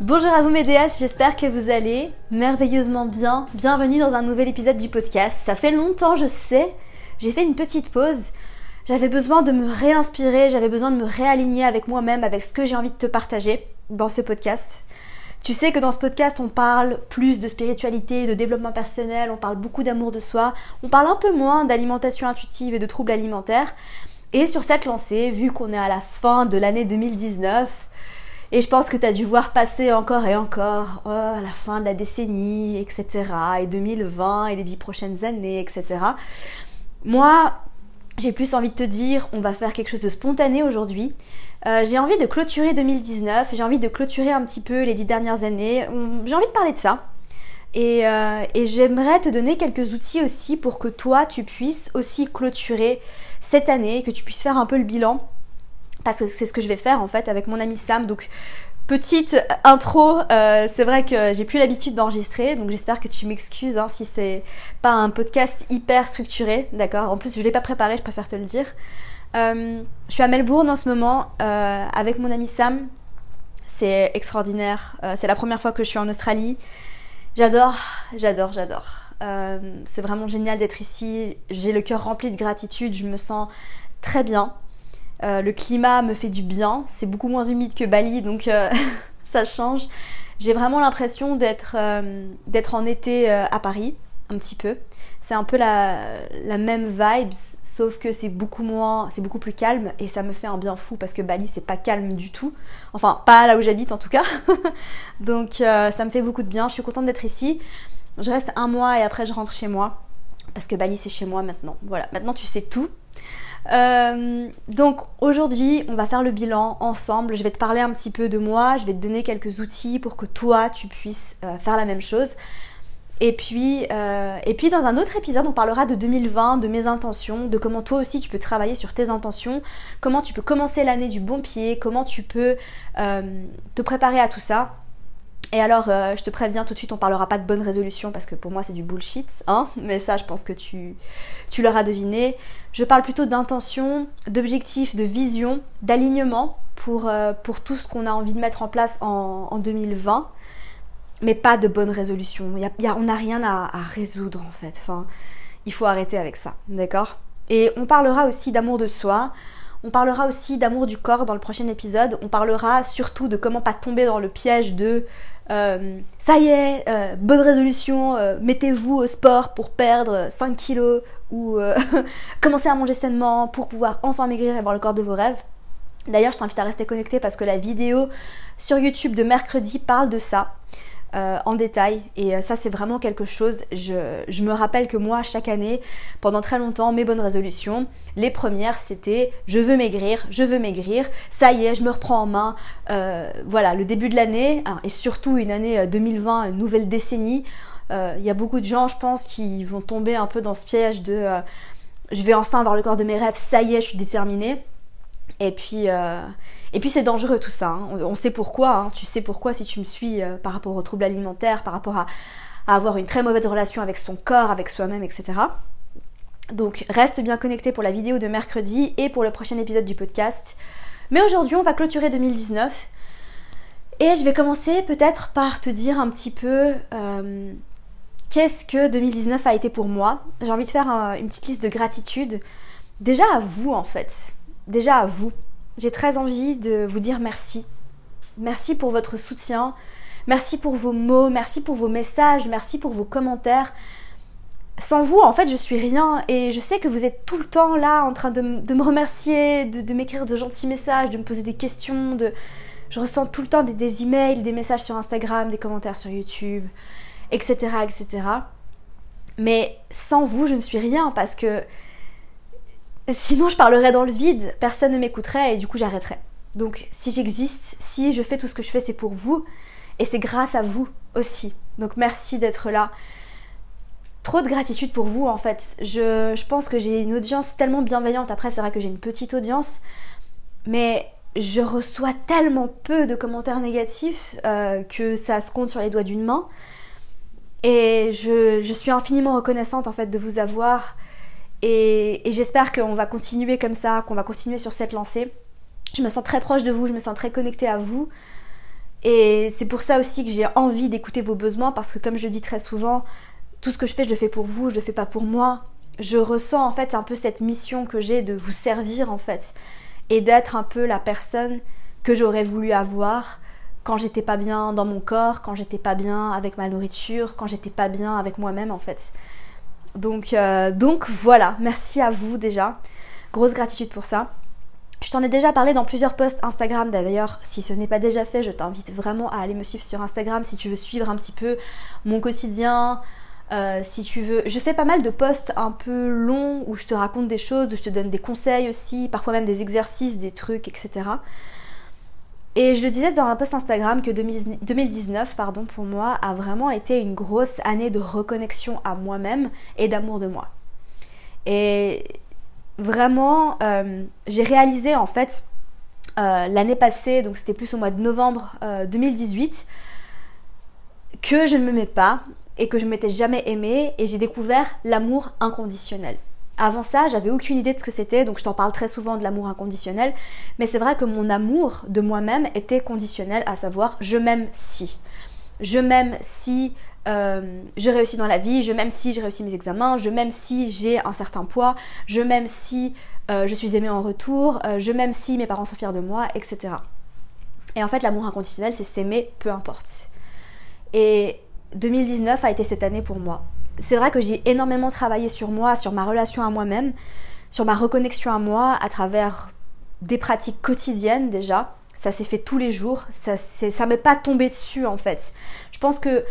Bonjour à vous mes déesses, j'espère que vous allez merveilleusement bien. Bienvenue dans un nouvel épisode du podcast. Ça fait longtemps, je sais. J'ai fait une petite pause. J'avais besoin de me réinspirer, j'avais besoin de me réaligner avec moi-même, avec ce que j'ai envie de te partager dans ce podcast. Tu sais que dans ce podcast, on parle plus de spiritualité, de développement personnel, on parle beaucoup d'amour de soi, on parle un peu moins d'alimentation intuitive et de troubles alimentaires. Et sur cette lancée, vu qu'on est à la fin de l'année 2019, et je pense que tu as dû voir passer encore et encore, oh, la fin de la décennie, etc. Et 2020 et les dix prochaines années, etc. Moi, j'ai plus envie de te dire, on va faire quelque chose de spontané aujourd'hui. Euh, j'ai envie de clôturer 2019, j'ai envie de clôturer un petit peu les dix dernières années. J'ai envie de parler de ça. Et, euh, et j'aimerais te donner quelques outils aussi pour que toi, tu puisses aussi clôturer cette année, que tu puisses faire un peu le bilan parce que c'est ce que je vais faire en fait avec mon ami Sam. Donc petite intro, euh, c'est vrai que j'ai plus l'habitude d'enregistrer, donc j'espère que tu m'excuses hein, si c'est pas un podcast hyper structuré, d'accord? En plus je l'ai pas préparé, je préfère te le dire. Euh, je suis à Melbourne en ce moment euh, avec mon ami Sam. C'est extraordinaire. c'est la première fois que je suis en Australie. J'adore, j'adore, j'adore. c'est vraiment génial d'être ici. J'ai le cœur rempli de gratitude. Je me sens très bien. Euh, le climat me fait du bien. C'est beaucoup moins humide que Bali, donc euh, ça change. J'ai vraiment l'impression d'être euh, en été à Paris, un petit peu. C'est un peu la, même vibe, sauf que c'est beaucoup moins, c'est beaucoup plus calme et ça me fait un bien fou parce que Bali c'est pas calme du tout. Enfin, pas là où j'habite en tout cas. donc ça me fait beaucoup de bien. Je suis contente d'être ici. Je reste un mois et après je rentre chez moi parce que Bali c'est chez moi maintenant. Voilà, maintenant tu sais tout. Euh, donc aujourd'hui, on va faire le bilan ensemble. Je vais te parler un petit peu de moi, je vais te donner quelques outils pour que toi, tu puisses euh, faire la même chose. Et puis, euh, et puis dans un autre épisode, on parlera de 2020, de mes intentions, de comment toi aussi tu peux travailler sur tes intentions, comment tu peux commencer l'année du bon pied, comment tu peux te préparer à tout ça. Et alors, euh, je te préviens tout de suite, on parlera pas de bonne résolution parce que pour moi c'est du bullshit, hein. Mais ça, je pense que tu, tu l'auras deviné. Je parle plutôt d'intention, d'objectif, de vision, d'alignement pour, euh, pour tout ce qu'on a envie de mettre en place en, 2020, mais pas de bonne résolution. Y a, on n'a rien à, résoudre en fait. Il faut arrêter avec ça, d'accord? Et on parlera aussi d'amour de soi. On parlera aussi d'amour du corps dans le prochain épisode. On parlera surtout de comment pas tomber dans le piège de euh, ça y est, euh, bonne résolution, euh, mettez-vous au sport pour perdre 5 kilos ou commencer à manger sainement pour pouvoir enfin maigrir et avoir le corps de vos rêves. D'ailleurs, je t'invite à rester connecté parce que la vidéo sur YouTube de mercredi parle de ça. Euh, en détail. Et euh, ça, c'est vraiment quelque chose. Je, me rappelle que moi, chaque année, pendant très longtemps, mes bonnes résolutions, les premières, c'était je veux maigrir, je veux maigrir. Ça y est, je me reprends en main. Euh, voilà, le début de l'année, hein, et surtout une année 2020, une nouvelle décennie. Il y a beaucoup de gens, je pense, qui vont tomber un peu dans ce piège de je vais enfin avoir le corps de mes rêves, ça y est, je suis déterminée. Et puis, euh, puis c'est dangereux tout ça. Hein. On, sait pourquoi. Hein. Tu sais pourquoi si tu me suis euh, par rapport aux troubles alimentaires, par rapport à, avoir une très mauvaise relation avec son corps, avec soi-même, etc. Donc reste bien connecté pour la vidéo de mercredi et pour le prochain épisode du podcast. Mais aujourd'hui, on va clôturer 2019. Et je vais commencer peut-être par te dire un petit peu euh, qu'est-ce que 2019 a été pour moi. J'ai envie de faire une petite liste de gratitude. Déjà à vous en fait déjà à vous. J'ai très envie de vous dire merci. Merci pour votre soutien. Merci pour vos mots. Merci pour vos messages. Merci pour vos commentaires. Sans vous, en fait, je suis rien. Et je sais que vous êtes tout le temps là en train de, me remercier, de, m'écrire de gentils messages, de me poser des questions. Je ressens tout le temps des, des emails, des messages sur Instagram, des commentaires sur YouTube, etc., etc. Mais sans vous, je ne suis rien parce que Sinon, je parlerais dans le vide, personne ne m'écouterait et du coup, j'arrêterais. Donc si j'existe, si je fais tout ce que je fais, c'est pour vous. Et c'est grâce à vous aussi. Donc merci d'être là. Trop de gratitude pour vous en fait. Je, pense que j'ai une audience tellement bienveillante. Après, c'est vrai que j'ai une petite audience. Mais je reçois tellement peu de commentaires négatifs euh, que ça se compte sur les doigts d'une main. Et je, je, suis infiniment reconnaissante en fait de vous avoir. Et, j'espère qu'on va continuer comme ça, qu'on va continuer sur cette lancée. Je me sens très proche de vous, je me sens très connectée à vous. Et c'est pour ça aussi que j'ai envie d'écouter vos besoins parce que comme je dis très souvent, tout ce que je fais, je le fais pour vous, je le fais pas pour moi. Je ressens en fait un peu cette mission que j'ai de vous servir en fait et d'être un peu la personne que j'aurais voulu avoir quand j'étais pas bien dans mon corps, quand j'étais pas bien avec ma nourriture, quand j'étais pas bien avec moi-même en fait. Donc, euh, donc voilà, merci à vous déjà. Grosse gratitude pour ça. Je t'en ai déjà parlé dans plusieurs posts Instagram d'ailleurs. Si ce n'est pas déjà fait, je t'invite vraiment à aller me suivre sur Instagram si tu veux suivre un petit peu mon quotidien. Euh, si tu veux, je fais pas mal de posts un peu longs où je te raconte des choses, où je te donne des conseils aussi, parfois même des exercices, des trucs, etc. Et je le disais dans un post Instagram que 2019, pardon, pour moi, a vraiment été une grosse année de reconnexion à moi-même et d'amour de moi. Et vraiment, euh, j'ai réalisé en fait euh, l'année passée, donc c'était plus au mois de novembre 2018, euh, que je ne m'aimais pas et que je m'étais jamais aimée et j'ai découvert l'amour inconditionnel. Avant ça, j'avais aucune idée de ce que c'était, donc je t'en parle très souvent de l'amour inconditionnel, mais c'est vrai que mon amour de moi-même était conditionnel, à savoir je m'aime si. Je m'aime si euh, je réussis dans la vie, je m'aime si j'ai réussi mes examens, je m'aime si j'ai un certain poids, je m'aime si euh, je suis aimée en retour, euh, je m'aime si mes parents sont fiers de moi, etc. Et en fait, l'amour inconditionnel, c'est s'aimer peu importe. Et 2019 a été cette année pour moi. C'est vrai que j'ai énormément travaillé sur moi, sur ma relation à moi-même, sur ma reconnexion à moi à travers des pratiques quotidiennes déjà. Ça s'est fait tous les jours, ça ne m'est pas tombé dessus en fait. Je pense que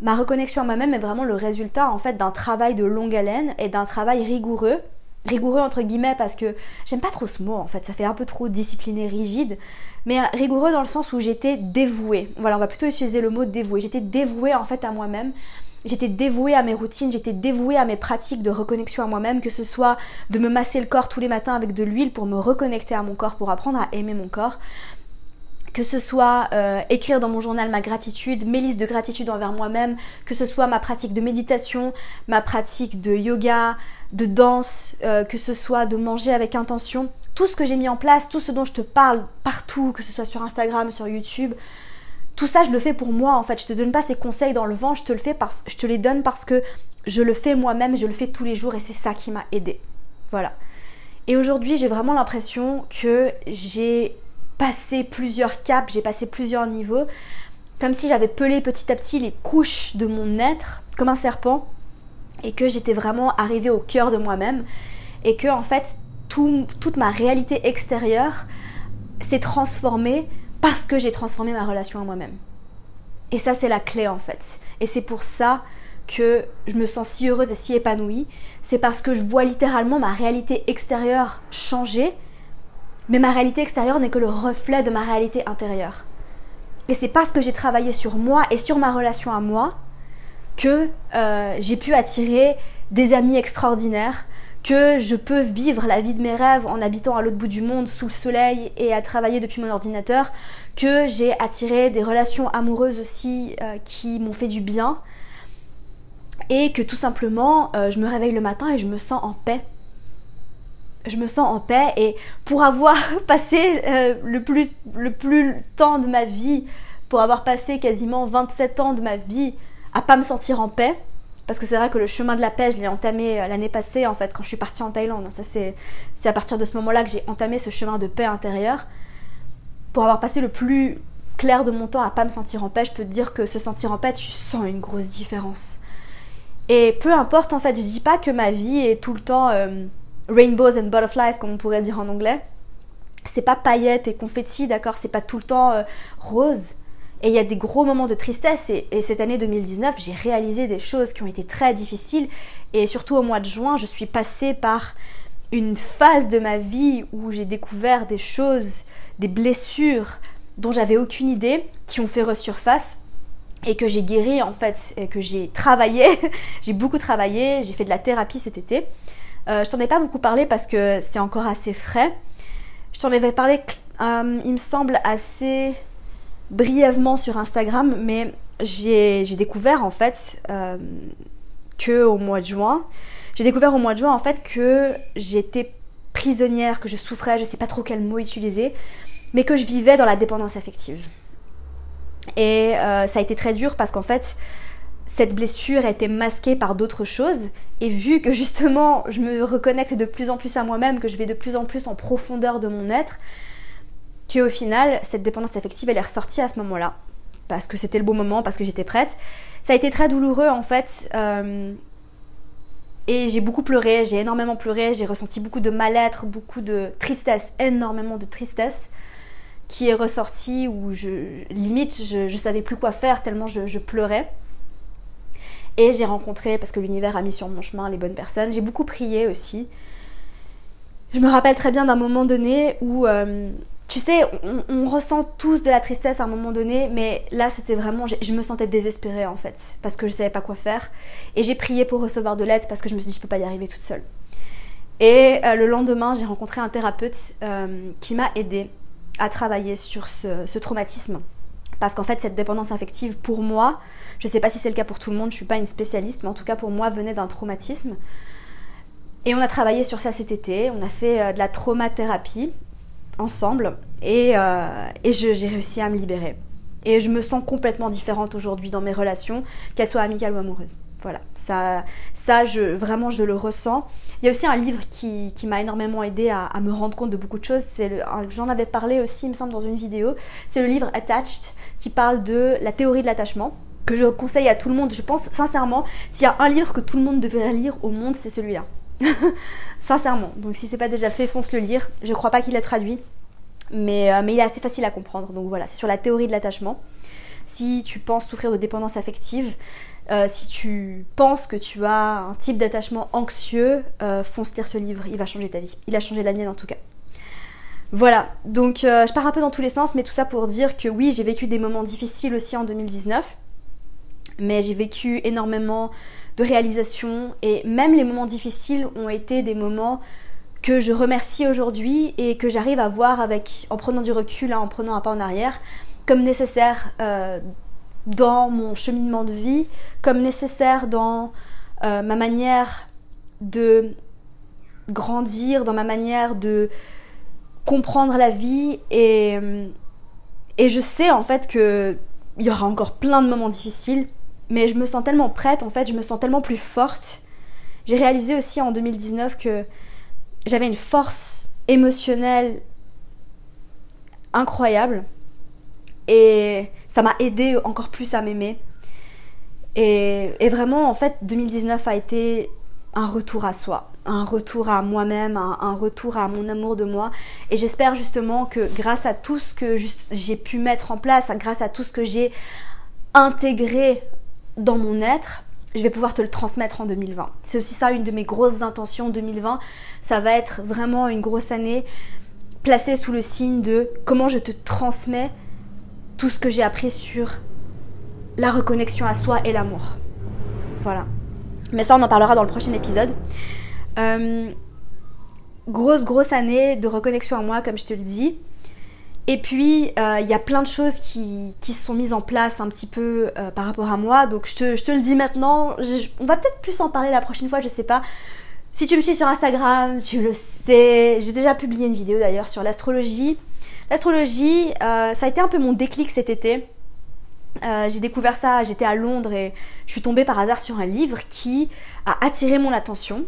ma reconnexion à moi-même est vraiment le résultat en fait d'un travail de longue haleine et d'un travail rigoureux. Rigoureux entre guillemets parce que j'aime pas trop ce mot en fait, ça fait un peu trop discipliné, rigide, mais rigoureux dans le sens où j'étais dévouée. Voilà, on va plutôt utiliser le mot dévouée. J'étais dévouée en fait à moi-même. J'étais dévouée à mes routines, j'étais dévouée à mes pratiques de reconnexion à moi-même, que ce soit de me masser le corps tous les matins avec de l'huile pour me reconnecter à mon corps, pour apprendre à aimer mon corps, que ce soit euh, écrire dans mon journal ma gratitude, mes listes de gratitude envers moi-même, que ce soit ma pratique de méditation, ma pratique de yoga, de danse, euh, que ce soit de manger avec intention, tout ce que j'ai mis en place, tout ce dont je te parle partout, que ce soit sur Instagram, sur YouTube, tout ça je le fais pour moi en fait. Je te donne pas ces conseils dans le vent, je te le fais parce je te les donne parce que je le fais moi-même, je le fais tous les jours et c'est ça qui m'a aidé. Voilà. Et aujourd'hui, j'ai vraiment l'impression que j'ai passé plusieurs caps, j'ai passé plusieurs niveaux, comme si j'avais pelé petit à petit les couches de mon être, comme un serpent, et que j'étais vraiment arrivée au cœur de moi-même, et que en fait toute ma réalité extérieure s'est transformée parce que j'ai transformé ma relation à moi-même. Et ça c'est la clé en fait. Et c'est pour ça que je me sens si heureuse et si épanouie, c'est parce que je vois littéralement ma réalité extérieure changer mais ma réalité extérieure n'est que le reflet de ma réalité intérieure. Et c'est parce que j'ai travaillé sur moi et sur ma relation à moi que euh, j'ai pu attirer des amis extraordinaires, que je peux vivre la vie de mes rêves en habitant à l'autre bout du monde sous le soleil et à travailler depuis mon ordinateur, que j'ai attiré des relations amoureuses aussi euh, qui m'ont fait du bien, et que tout simplement euh, je me réveille le matin et je me sens en paix. Je me sens en paix et pour avoir passé euh, le, plus, le plus temps de ma vie, pour avoir passé quasiment 27 ans de ma vie à pas me sentir en paix, parce que c'est vrai que le chemin de la paix, je l'ai entamé euh, l'année passée en fait quand je suis partie en Thaïlande. Ça c'est à partir de ce moment-là que j'ai entamé ce chemin de paix intérieure. Pour avoir passé le plus clair de mon temps à pas me sentir en paix, je peux te dire que se sentir en paix, tu sens une grosse différence. Et peu importe en fait, je dis pas que ma vie est tout le temps euh, rainbows and butterflies, comme on pourrait dire en anglais. C'est pas paillettes et confettis, d'accord C'est pas tout le temps euh, rose. Et il y a des gros moments de tristesse. Et, et cette année 2019, j'ai réalisé des choses qui ont été très difficiles. Et surtout au mois de juin, je suis passée par une phase de ma vie où j'ai découvert des choses, des blessures dont j'avais aucune idée, qui ont fait resurface et que j'ai guéri en fait, et que j'ai travaillé. j'ai beaucoup travaillé, j'ai fait de la thérapie cet été. Euh, je t'en ai pas beaucoup parlé parce que c'est encore assez frais. Je t'en avais parlé, euh, il me semble, assez brièvement sur Instagram, mais j'ai découvert en fait euh, que au mois de juin, j'ai découvert au mois de juin en fait que j'étais prisonnière, que je souffrais, je sais pas trop quel mot utiliser, mais que je vivais dans la dépendance affective. Et euh, ça a été très dur parce qu'en fait, cette blessure a été masquée par d'autres choses. Et vu que justement, je me reconnecte de plus en plus à moi-même, que je vais de plus en plus en profondeur de mon être, qu'au final, cette dépendance affective, elle est ressortie à ce moment-là. Parce que c'était le bon moment, parce que j'étais prête. Ça a été très douloureux en fait. Euh, et j'ai beaucoup pleuré, j'ai énormément pleuré, j'ai ressenti beaucoup de mal-être, beaucoup de tristesse, énormément de tristesse qui est ressorti où je limite je, je savais plus quoi faire tellement je, pleurais. Et j'ai rencontré, parce que l'univers a mis sur mon chemin les bonnes personnes, j'ai beaucoup prié aussi. Je me rappelle très bien d'un moment donné où euh, tu sais, on, ressent tous de la tristesse à un moment donné, mais là c'était vraiment, je, me sentais désespérée en fait, parce que je savais pas quoi faire. Et j'ai prié pour recevoir de l'aide parce que je me suis dit je peux pas y arriver toute seule. Et euh, le lendemain, j'ai rencontré un thérapeute euh, qui m'a aidée à travailler sur ce, traumatisme. Parce qu'en fait, cette dépendance affective, pour moi, je sais pas si c'est le cas pour tout le monde, je suis pas une spécialiste, mais en tout cas pour moi, venait d'un traumatisme. Et on a travaillé sur ça cet été, on a fait euh, de la traumathérapie ensemble et, euh, et j'ai réussi à me libérer. Et je me sens complètement différente aujourd'hui dans mes relations, qu'elles soient amicales ou amoureuses. Voilà, ça, ça je, vraiment je le ressens. Il y a aussi un livre qui, m'a énormément aidé à, me rendre compte de beaucoup de choses. J'en avais parlé aussi, il me semble, dans une vidéo. C'est le livre Attached qui parle de la théorie de l'attachement que je conseille à tout le monde. Je pense sincèrement, s'il y a un livre que tout le monde devrait lire au monde, c'est celui-là. sincèrement. Donc si c'est pas déjà fait, fonce le lire. Je crois pas qu'il est traduit. Mais, euh, mais il est assez facile à comprendre. Donc voilà, c'est sur la théorie de l'attachement. Si tu penses souffrir de dépendance affective, euh, si tu penses que tu as un type d'attachement anxieux, euh, fonce lire ce livre, il va changer ta vie. Il a changé la mienne en tout cas. Voilà, donc je pars un peu dans tous les sens, mais tout ça pour dire que oui, j'ai vécu des moments difficiles aussi en 2019, mais j'ai vécu énormément de réalisations et même les moments difficiles ont été des moments que je remercie aujourd'hui et que j'arrive à voir avec, en prenant du recul, hein, en prenant un pas en arrière, comme nécessaire euh, dans mon cheminement de vie, comme nécessaire dans euh, ma manière de grandir, dans ma manière de comprendre la vie et, et je sais en fait que il y aura encore plein de moments difficiles, mais je me sens tellement prête en fait, je me sens tellement plus forte. J'ai réalisé aussi en 2019 que j'avais une force émotionnelle incroyable et ça m'a aidé encore plus à m'aimer. Et, vraiment, en fait, 2019 a été un retour à soi, un retour à moi-même, un, retour à mon amour de moi. Et j'espère justement que grâce à tout ce que j'ai pu mettre en place, grâce à tout ce que j'ai intégré dans mon être, je vais pouvoir te le transmettre en 2020. C'est aussi ça une de mes grosses intentions 2020. Ça va être vraiment une grosse année placée sous le signe de comment je te transmets tout ce que j'ai appris sur la reconnexion à soi et l'amour. Voilà. Mais ça, on en parlera dans le prochain épisode. Euh, grosse, grosse année de reconnexion à moi, comme je te le dis. Et puis, euh, il y a plein de choses qui, qui, se sont mises en place un petit peu euh, par rapport à moi. Donc, je te, je te le dis maintenant. on va peut-être plus en parler la prochaine fois, je sais pas. Si tu me suis sur Instagram, tu le sais. J'ai déjà publié une vidéo d'ailleurs sur l'astrologie. L'astrologie, euh, ça a été un peu mon déclic cet été. j'ai découvert ça, j'étais à Londres et je suis tombée par hasard sur un livre qui a attiré mon attention,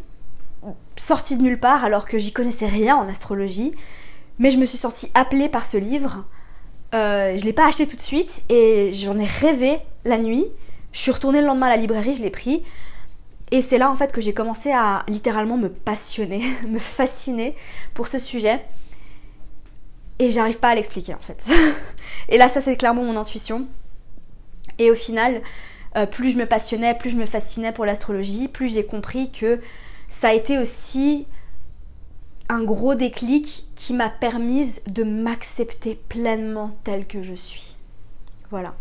sorti de nulle part alors que j'y connaissais rien en astrologie. Mais je me suis sentie appelée par ce livre. Euh, je ne l'ai pas acheté tout de suite et j'en ai rêvé la nuit. Je suis retournée le lendemain à la librairie, je l'ai pris. Et c'est là en fait que j'ai commencé à littéralement me passionner, me fasciner pour ce sujet. Et j'arrive pas à l'expliquer en fait. et là, ça c'est clairement mon intuition. Et au final, euh, plus je me passionnais, plus je me fascinais pour l'astrologie, plus j'ai compris que ça a été aussi un gros déclic qui m'a permise de m'accepter pleinement telle que je suis. Voilà.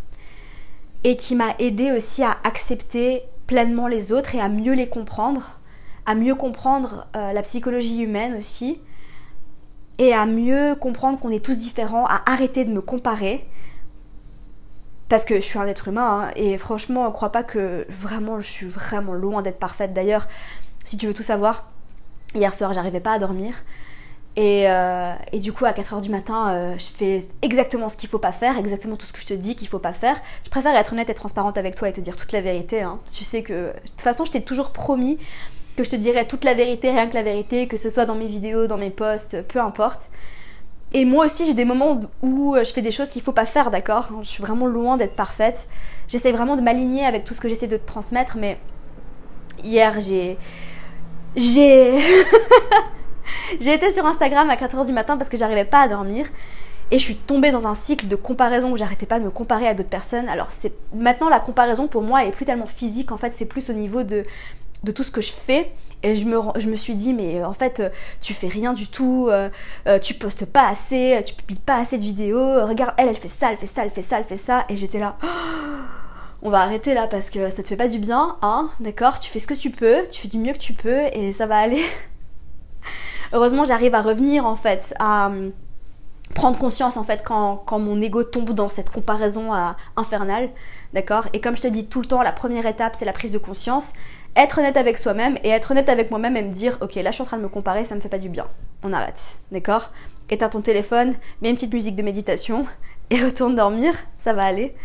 Et qui m'a aidé aussi à accepter pleinement les autres et à mieux les comprendre, à mieux comprendre euh, la psychologie humaine aussi, et à mieux comprendre qu'on est tous différents, à arrêter de me comparer. Parce que je suis un être humain, hein, et franchement, crois pas que vraiment, je suis vraiment loin d'être parfaite. D'ailleurs, si tu veux tout savoir, hier soir, j'arrivais pas à dormir. Et, euh, du coup, à 4h du matin, euh, je fais exactement ce qu'il faut pas faire, exactement tout ce que je te dis qu'il faut pas faire. Je préfère être honnête et transparente avec toi et te dire toute la vérité. Hein. Tu sais que, de toute façon, je t'ai toujours promis que je te dirais toute la vérité, rien que la vérité, que ce soit dans mes vidéos, dans mes posts, peu importe. Et moi aussi, j'ai des moments où je fais des choses qu'il faut pas faire, d'accord Je suis vraiment loin d'être parfaite. J'essaie vraiment de m'aligner avec tout ce que j'essaie de te transmettre, mais hier, j'ai. J'ai. j'ai été sur Instagram à 4h du matin parce que j'arrivais pas à dormir. Et je suis tombée dans un cycle de comparaison où j'arrêtais pas de me comparer à d'autres personnes. Alors c'est maintenant la comparaison pour moi est plus tellement physique en fait, c'est plus au niveau de tout ce que je fais et je me, suis dit mais euh, en fait euh, tu fais rien du tout, euh, tu postes pas assez, tu publies pas assez de vidéos, regarde elle elle fait ça, elle fait ça, elle fait ça, elle fait ça et j'étais là on va arrêter là parce que ça te fait pas du bien, hein, d'accord Tu fais ce que tu peux, tu fais du mieux que tu peux et ça va aller. Heureusement j'arrive à revenir en fait à prendre conscience en fait quand, quand, mon ego tombe dans cette comparaison infernale, d'accord. Et comme je te dis tout le temps, la première étape c'est la prise de conscience. Être honnête avec soi-même et être honnête avec moi-même et me dire ok là je suis en train de me comparer ça me fait pas du bien. On arrête d'accord. Éteins ton téléphone mets une petite musique de méditation et retourne dormir ça va aller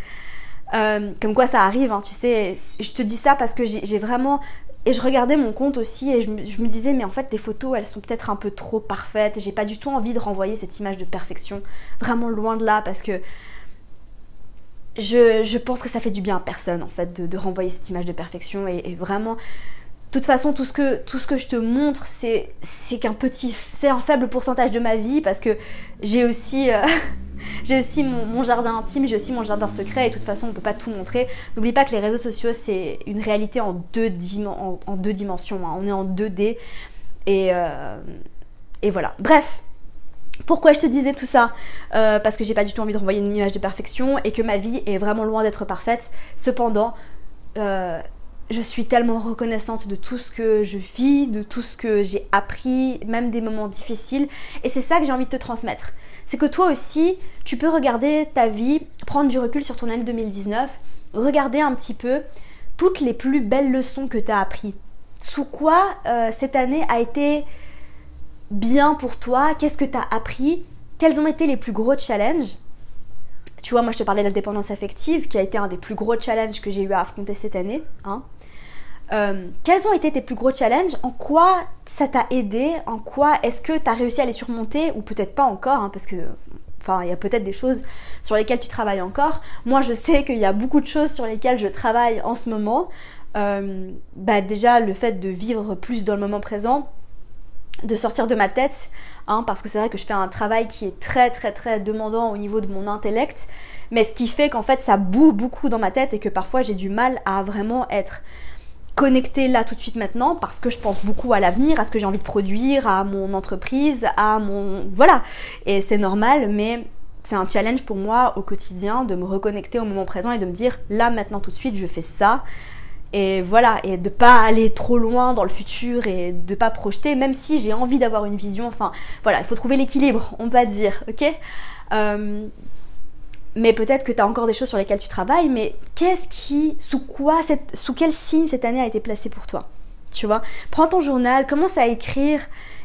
euh, comme quoi ça arrive hein, tu sais. Je te dis ça parce que j'ai vraiment et je regardais mon compte aussi et je me, je me, disais mais en fait les photos elles sont peut-être un peu trop parfaites. J'ai pas du tout envie de renvoyer cette image de perfection vraiment loin de là parce que je, pense que ça fait du bien à personne en fait de, renvoyer cette image de perfection et, vraiment de toute façon tout ce que tout ce que je te montre c'est c'est qu'un petit c'est un faible pourcentage de ma vie parce que j'ai aussi euh, j'ai aussi mon, jardin intime j'ai aussi mon jardin secret et de toute façon on peut pas tout montrer n'oublie pas que les réseaux sociaux c'est une réalité en deux, en, deux dimensions hein. on est en 2D et euh, et voilà bref pourquoi je te disais tout ça? Euh, Parce que j'ai pas du tout envie de renvoyer une image de perfection et que ma vie est vraiment loin d'être parfaite. Cependant, je suis tellement reconnaissante de tout ce que je vis, de tout ce que j'ai appris, même des moments difficiles. Et c'est ça que j'ai envie de te transmettre. C'est que toi aussi, tu peux regarder ta vie, prendre du recul sur ton année 2019, regarder un petit peu toutes les plus belles leçons que tu as appris. Sous quoi euh, cette année a été bien pour toi? Qu'est-ce que tu as appris? Quels ont été les plus gros challenges? Tu vois, moi je te parlais de la dépendance affective, qui a été un des plus gros challenges que j'ai eu à affronter cette année. Hein. Euh, quels ont été tes plus gros challenges? En quoi ça t'a aidé? En quoi est-ce que tu as réussi à les surmonter? Ou peut-être pas encore, hein, parce que Enfin, il y a peut-être des choses sur lesquelles tu travailles encore. Moi, je sais qu'il y a beaucoup de choses sur lesquelles je travaille en ce moment. Euh, bah déjà, le fait de vivre plus dans le moment présent, de sortir de ma tête, hein, parce que c'est vrai que je fais un travail qui est très très très demandant au niveau de mon intellect, mais ce qui fait qu'en fait ça boue beaucoup dans ma tête et que parfois j'ai du mal à vraiment être connectée là tout de suite maintenant parce que je pense beaucoup à l'avenir, à ce que j'ai envie de produire, à mon entreprise, à mon... Voilà, et c'est normal, mais c'est un challenge pour moi au quotidien de me reconnecter au moment présent et de me dire là maintenant tout de suite je fais ça et voilà, et de pas aller trop loin dans le futur et de pas projeter, même si j'ai envie d'avoir une vision. Enfin, voilà, il faut trouver l'équilibre, on va dire, ok? Euh, Mais peut-être que tu as encore des choses sur lesquelles tu travailles, mais qu'est-ce qui, sous quoi, cette, sous quel signe cette année a été placée pour toi? Tu vois? Prends ton journal, commence à écrire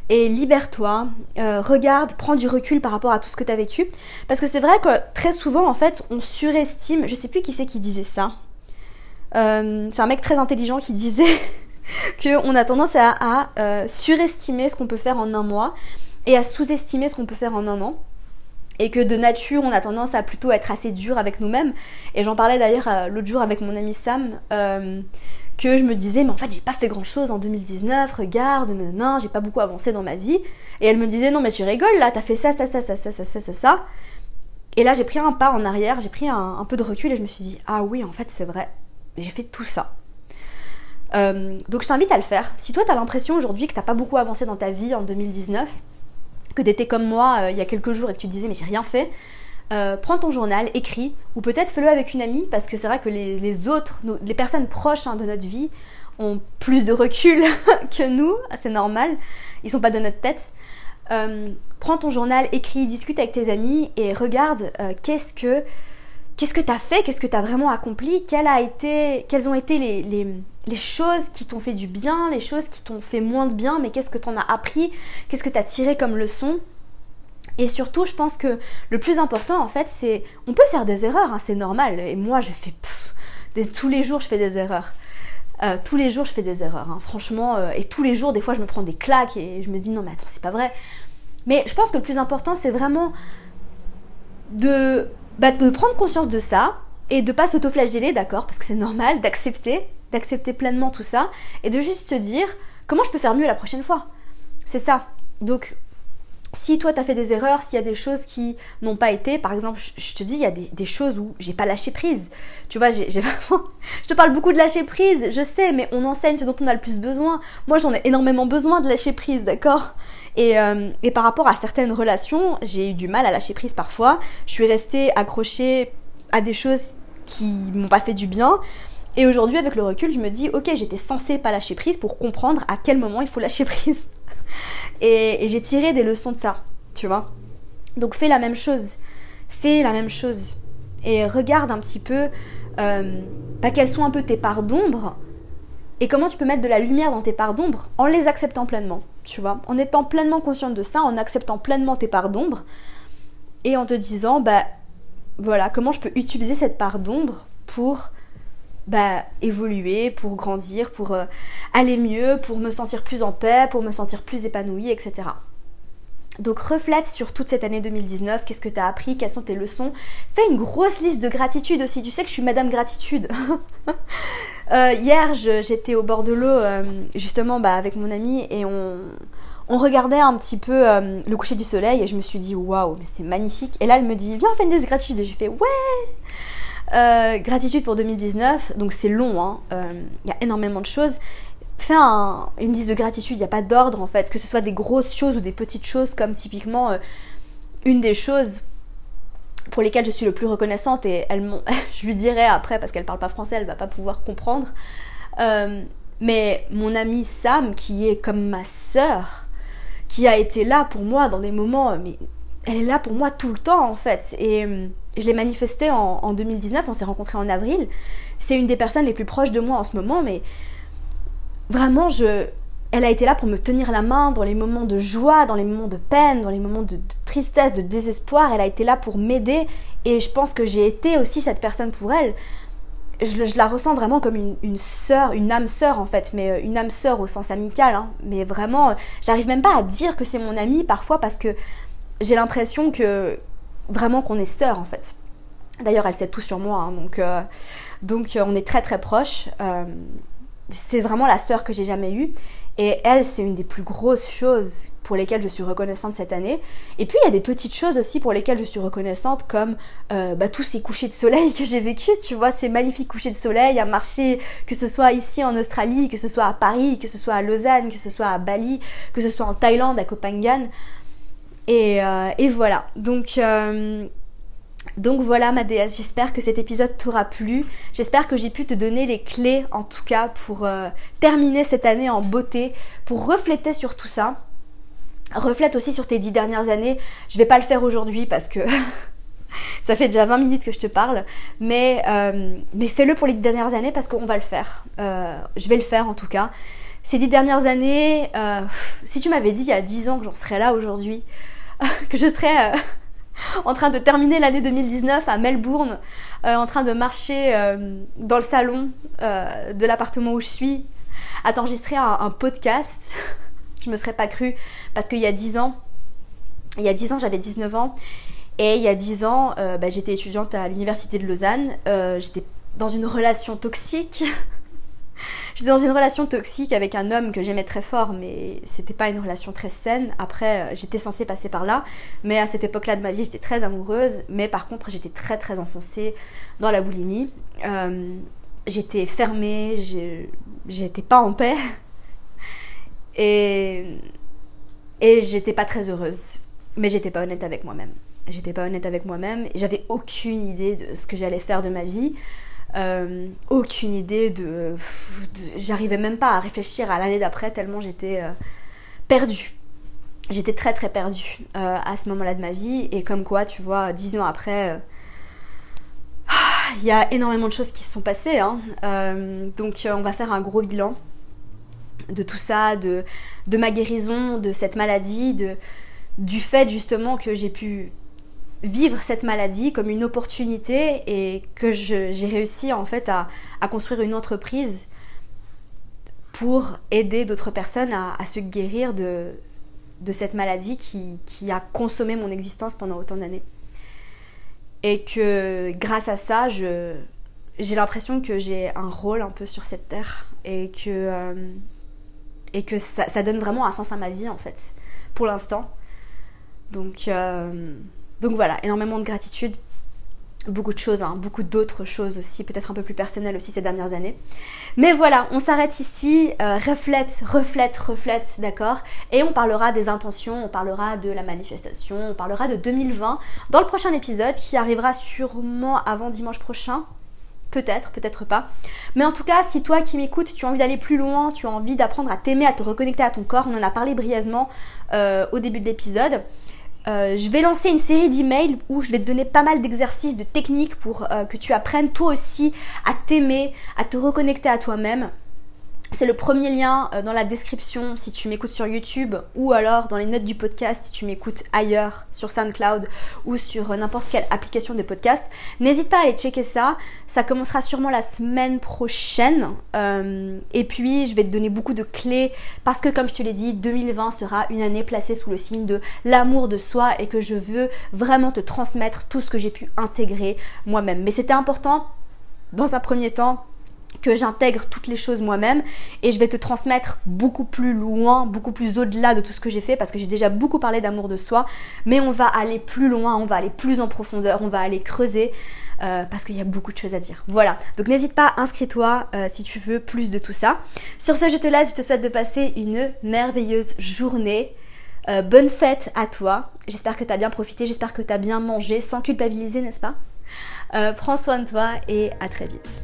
et libère-toi, euh, regarde, prends du recul par rapport à tout ce que tu as vécu. Parce que c'est vrai que très souvent, en fait, on surestime, je sais plus qui c'est qui disait ça, euh, c'est un mec très intelligent qui disait qu'on a tendance à, euh, surestimer ce qu'on peut faire en un mois et à sous-estimer ce qu'on peut faire en un an. Et que de nature, on a tendance à plutôt être assez dur avec nous-mêmes. Et j'en parlais d'ailleurs euh, l'autre jour avec mon ami Sam, que je me disais, mais en fait, j'ai pas fait grand-chose en 2019, regarde, non, non, j'ai pas beaucoup avancé dans ma vie. Et elle me disait, non, mais tu rigoles là, t'as fait ça, ça, ça, ça, ça, ça, ça, ça, ça. Et là, j'ai pris un pas en arrière, j'ai pris un peu de recul et je me suis dit, ah oui, en fait, c'est vrai, j'ai fait tout ça. donc je t'invite à le faire. Si toi tu as l'impression aujourd'hui que t'as pas beaucoup avancé dans ta vie en 2019, que tu étais comme moi il y a quelques jours et que tu te disais mais j'ai rien fait, prends ton journal, écris, ou peut-être fais-le avec une amie, parce que c'est vrai que les, autres, les personnes proches hein, de notre vie, ont plus de recul que nous, c'est normal, ils sont pas de notre tête. Euh, prends ton journal, écris, discute avec tes amis et regarde euh, qu'est-ce que qu'est-ce que tu as fait, qu'est-ce que tu as vraiment accompli, quelles, ont été les choses qui t'ont fait du bien, les choses qui t'ont fait moins de bien, mais qu'est-ce que tu en as appris, qu'est-ce que tu as tiré comme leçon? Et surtout, je pense que le plus important, en fait, c'est... On peut faire des erreurs, hein, c'est normal. Et moi, je fais... tous les jours, je fais des erreurs. Euh, tous les jours, je fais des erreurs. Hein. Franchement, euh, et tous les jours, des fois, je me prends des claques et je me dis non, mais attends, c'est pas vrai. Mais je pense que le plus important, c'est vraiment de, bah, de prendre conscience de ça et de pas s'autoflageller, d'accord, parce que c'est normal, d'accepter, d'accepter pleinement tout ça et de juste se dire comment je peux faire mieux la prochaine fois? C'est ça. Donc, si toi tu as fait des erreurs, s'il y a des choses qui n'ont pas été, par exemple, je te dis, il y a des, choses où j'ai pas lâché prise. Tu vois, j'ai vraiment. Je te parle beaucoup de lâcher prise, je sais, mais on enseigne ce dont on a le plus besoin. Moi, j'en ai énormément besoin de lâcher prise, d'accord? Et, euh, et par rapport à certaines relations, j'ai eu du mal à lâcher prise parfois. Je suis restée accrochée à des choses qui m'ont pas fait du bien. Et aujourd'hui, avec le recul, je me dis, ok, j'étais censée pas lâcher prise pour comprendre à quel moment il faut lâcher prise. Et, j'ai tiré des leçons de ça, tu vois. Donc fais la même chose. Fais la même chose. Et regarde un petit peu euh, bah, quelles sont un peu tes parts d'ombre et comment tu peux mettre de la lumière dans tes parts d'ombre en les acceptant pleinement, tu vois. En étant pleinement consciente de ça, en acceptant pleinement tes parts d'ombre et en te disant, bah voilà, comment je peux utiliser cette part d'ombre pour bah, évoluer, pour grandir, pour euh, aller mieux, pour me sentir plus en paix, pour me sentir plus épanouie, etc. Donc reflète sur toute cette année 2019, qu'est-ce que tu as appris, quelles sont tes leçons. Fais une grosse liste de gratitude aussi, tu sais que je suis Madame Gratitude. Euh, hier j'étais au bord de l'eau euh, justement bah, avec mon ami et on, regardait un petit peu le coucher du soleil et je me suis dit waouh mais c'est magnifique. Et là elle me dit viens on fait une liste de gratitude et j'ai fait ouais euh, gratitude pour 2019, donc c'est long, hein. euh, il y a énormément de choses. Fais une liste de gratitude, il n'y a pas d'ordre en fait, que ce soit des grosses choses ou des petites choses, comme typiquement euh, une des choses pour lesquelles je suis le plus reconnaissante, et elle, je lui dirai après parce qu'elle parle pas français, elle va pas pouvoir comprendre. mais mon amie Sam, qui est comme ma sœur, qui a été là pour moi dans des moments, mais elle est là pour moi tout le temps en fait. Et je l'ai manifesté en, 2019, on s'est rencontrés en avril. C'est une des personnes les plus proches de moi en ce moment, mais vraiment, je, elle a été là pour me tenir la main dans les moments de joie, dans les moments de peine, dans les moments de, tristesse, de désespoir. Elle a été là pour m'aider et je pense que j'ai été aussi cette personne pour elle. Je, la ressens vraiment comme une, sœur, une âme sœur en fait, mais euh, une âme sœur au sens amical. Hein. Mais vraiment, j'arrive même pas à dire que c'est mon amie parfois parce que j'ai l'impression que vraiment qu'on est sœurs en fait. D'ailleurs, elle sait tout sur moi, hein, donc, euh, donc euh, on est très très proches. Euh, c'est vraiment la sœur que j'ai jamais eue. Et elle, c'est une des plus grosses choses pour lesquelles je suis reconnaissante cette année. Et puis, il y a des petites choses aussi pour lesquelles je suis reconnaissante, comme bah, tous ces couchers de soleil que j'ai vécu, tu vois, ces magnifiques couchers de soleil à marcher, que ce soit ici en Australie, que ce soit à Paris, que ce soit à Lausanne, que ce soit à Bali, que ce soit en Thaïlande, à Copenhague. Euh, et, voilà. Donc, euh, donc voilà ma déesse, j'espère que cet épisode t'aura plu. J'espère que j'ai pu te donner les clés en tout cas pour euh, terminer cette année en beauté, pour refléter sur tout ça. Reflète aussi sur tes dix dernières années. Je vais pas le faire aujourd'hui parce que ça fait déjà 20 minutes que je te parle, mais, mais fais-le pour les dix dernières années parce qu'on va le faire. je vais le faire en tout cas. Ces dix dernières années, si tu m'avais dit il y a 10 ans que j'en serais là aujourd'hui, que je serais euh, en train de terminer l'année 2019 à Melbourne, euh, en train de marcher euh, dans le salon de l'appartement où je suis, à t'enregistrer un, podcast. je me serais pas cru parce qu'il y a 10 ans, il y a 10 ans j'avais 19 ans et il y a 10 ans bah, j'étais étudiante à l'université de Lausanne, j'étais dans une relation toxique J'étais dans une relation toxique avec un homme que j'aimais très fort, mais c'était pas une relation très saine. Après, euh, j'étais censée passer par là, mais à cette époque-là de ma vie, j'étais très amoureuse, mais par contre, j'étais très très enfoncée dans la boulimie. Euh, j'étais fermée, j'étais pas en paix. Et, et j'étais pas très heureuse. Mais j'étais pas honnête avec moi-même. J'étais pas honnête avec moi-même. J'avais aucune idée de ce que j'allais faire de ma vie. Euh, aucune idée de. J'arrivais même pas à réfléchir à l'année d'après tellement j'étais euh, perdue. J'étais très très perdue euh, à ce moment-là de ma vie. Et comme quoi, tu vois, dix ans après, il y a énormément de choses qui se sont passées. Hein. donc on va faire un gros bilan de tout ça, de, de ma guérison, de cette maladie, de, du fait justement que j'ai pu vivre cette maladie comme une opportunité et que j'ai réussi en fait à, construire une entreprise pour aider d'autres personnes à, se guérir de, cette maladie qui, a consommé mon existence pendant autant d'années. Et que grâce à ça, j'ai l'impression que j'ai un rôle un peu sur cette terre et que, euh, et que ça, ça, donne vraiment un sens à ma vie en fait, pour l'instant. Donc, euh, donc voilà, énormément de gratitude, beaucoup de choses, hein, beaucoup d'autres choses aussi, peut-être un peu plus personnelles aussi ces dernières années. Mais voilà, on s'arrête ici, euh, reflète, reflète, reflète, d'accord? Et on parlera des intentions, on parlera de la manifestation, on parlera de 2020 dans le prochain épisode qui arrivera sûrement avant dimanche prochain. Peut-être, peut-être pas. Mais en tout cas, si toi qui m'écoutes, tu as envie d'aller plus loin, tu as envie d'apprendre à t'aimer, à te reconnecter à ton corps, on en a parlé brièvement euh, au début de l'épisode. Euh, je vais lancer une série d'emails où je vais te donner pas mal d'exercices, de techniques pour euh, que tu apprennes toi aussi à t'aimer, à te reconnecter à toi-même. C'est le premier lien euh, dans la description si tu m'écoutes sur YouTube ou alors dans les notes du podcast si tu m'écoutes ailleurs sur SoundCloud ou sur euh, n'importe quelle application de podcast. N'hésite pas à aller checker ça. Ça commencera sûrement la semaine prochaine. Euh, et puis je vais te donner beaucoup de clés parce que comme je te l'ai dit, 2020 sera une année placée sous le signe de l'amour de soi et que je veux vraiment te transmettre tout ce que j'ai pu intégrer moi-même. Mais c'était important dans un premier temps que j'intègre toutes les choses moi-même et je vais te transmettre beaucoup plus loin, beaucoup plus au-delà de tout ce que j'ai fait parce que j'ai déjà beaucoup parlé d'amour de soi, mais on va aller plus loin, on va aller plus en profondeur, on va aller creuser euh, parce qu'il y a beaucoup de choses à dire. Voilà, donc n'hésite pas, inscris-toi euh, si tu veux plus de tout ça. Sur ce, je te laisse, je te souhaite de passer une merveilleuse journée. Euh, bonne fête à toi. J'espère que tu as bien profité, j'espère que tu as bien mangé sans culpabiliser, n'est-ce pas? Prends soin de toi et à très vite.